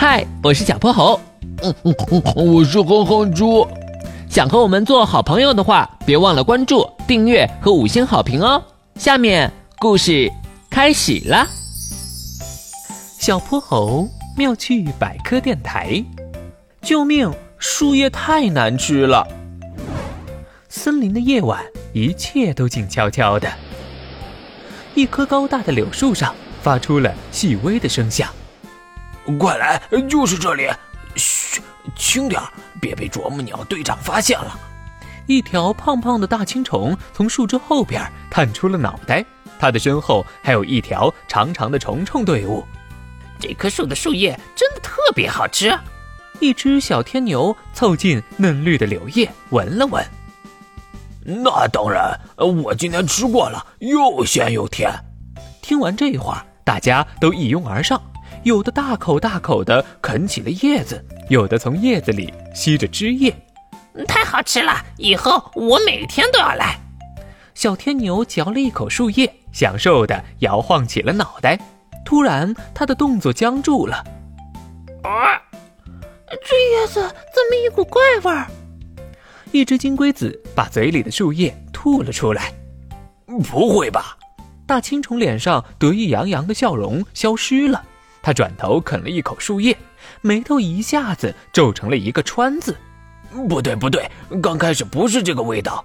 嗨，我是小泼猴。嗯嗯嗯，我是哼哼猪。想和我们做好朋友的话，别忘了关注、订阅和五星好评哦。下面故事开始了。小泼猴妙趣百科电台，救命！树叶太难吃了。森林的夜晚，一切都静悄悄的。一棵高大的柳树上发出了细微的声响。快来，就是这里！嘘，轻点别被啄木鸟队长发现了。一条胖胖的大青虫从树枝后边探出了脑袋，它的身后还有一条长长的虫虫队伍。这棵树的树叶真的特别好吃。一只小天牛凑近嫩绿的柳叶闻了闻。那当然，我今天吃过了，又鲜又甜。听完这话，大家都一拥而上。有的大口大口地啃起了叶子，有的从叶子里吸着汁液，太好吃了！以后我每天都要来。小天牛嚼了一口树叶，享受的摇晃起了脑袋。突然，他的动作僵住了。啊！这叶子怎么一股怪味儿？一只金龟子把嘴里的树叶吐了出来。不会吧？大青虫脸上得意洋洋的笑容消失了。他转头啃了一口树叶，眉头一下子皱成了一个川字。不对，不对，刚开始不是这个味道。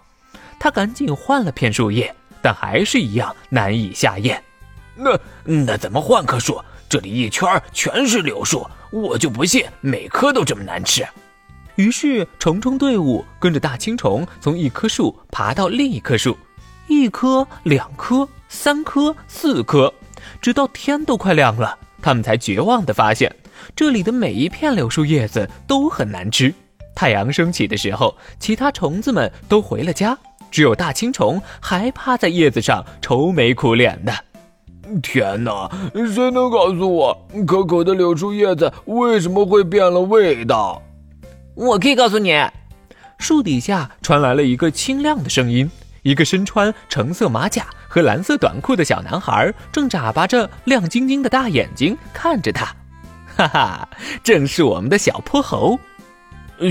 他赶紧换了片树叶，但还是一样难以下咽。那那怎么换棵树？这里一圈全是柳树，我就不信每棵都这么难吃。于是虫虫队伍跟着大青虫从一棵树爬到另一棵树，一棵、两棵、三棵、四棵，直到天都快亮了。他们才绝望地发现，这里的每一片柳树叶子都很难吃。太阳升起的时候，其他虫子们都回了家，只有大青虫还趴在叶子上愁眉苦脸的。天哪，谁能告诉我，可口的柳树叶子为什么会变了味道？我可以告诉你。树底下传来了一个清亮的声音。一个身穿橙色马甲和蓝色短裤的小男孩正眨巴着亮晶晶的大眼睛看着他，哈哈，正是我们的小泼猴。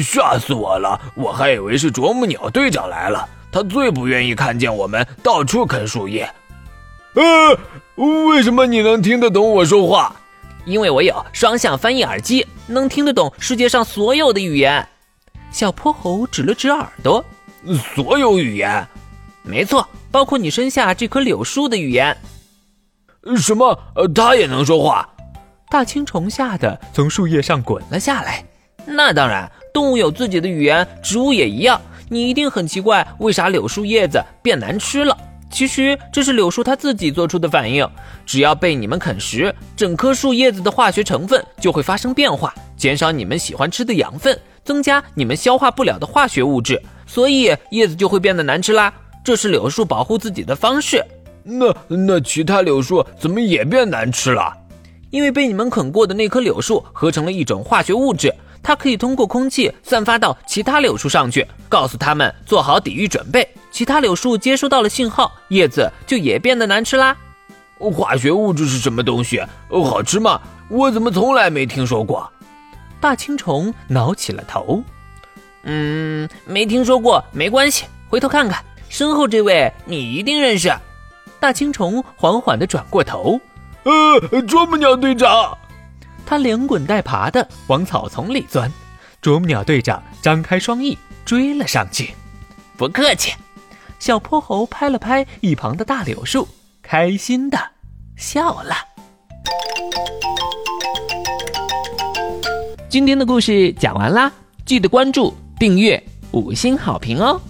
吓死我了！我还以为是啄木鸟队长来了，他最不愿意看见我们到处啃树叶。呃，为什么你能听得懂我说话？因为我有双向翻译耳机，能听得懂世界上所有的语言。小泼猴指了指耳朵，所有语言。没错，包括你身下这棵柳树的语言。什么？呃，它也能说话？大青虫吓得从树叶上滚了下来。那当然，动物有自己的语言，植物也一样。你一定很奇怪，为啥柳树叶子变难吃了？其实这是柳树它自己做出的反应。只要被你们啃食，整棵树叶子的化学成分就会发生变化，减少你们喜欢吃的养分，增加你们消化不了的化学物质，所以叶子就会变得难吃啦。这是柳树保护自己的方式。那那其他柳树怎么也变难吃了？因为被你们啃过的那棵柳树合成了一种化学物质，它可以通过空气散发到其他柳树上去，告诉他们做好抵御准备。其他柳树接收到了信号，叶子就也变得难吃啦。化学物质是什么东西？好吃吗？我怎么从来没听说过？大青虫挠起了头。嗯，没听说过，没关系，回头看看。身后这位你一定认识，大青虫缓缓地转过头，呃，啄木鸟队长，他连滚带爬地往草丛里钻，啄木鸟队长张开双翼追了上去，不客气，小泼猴拍了拍一旁的大柳树，开心的笑了。今天的故事讲完啦，记得关注、订阅、五星好评哦。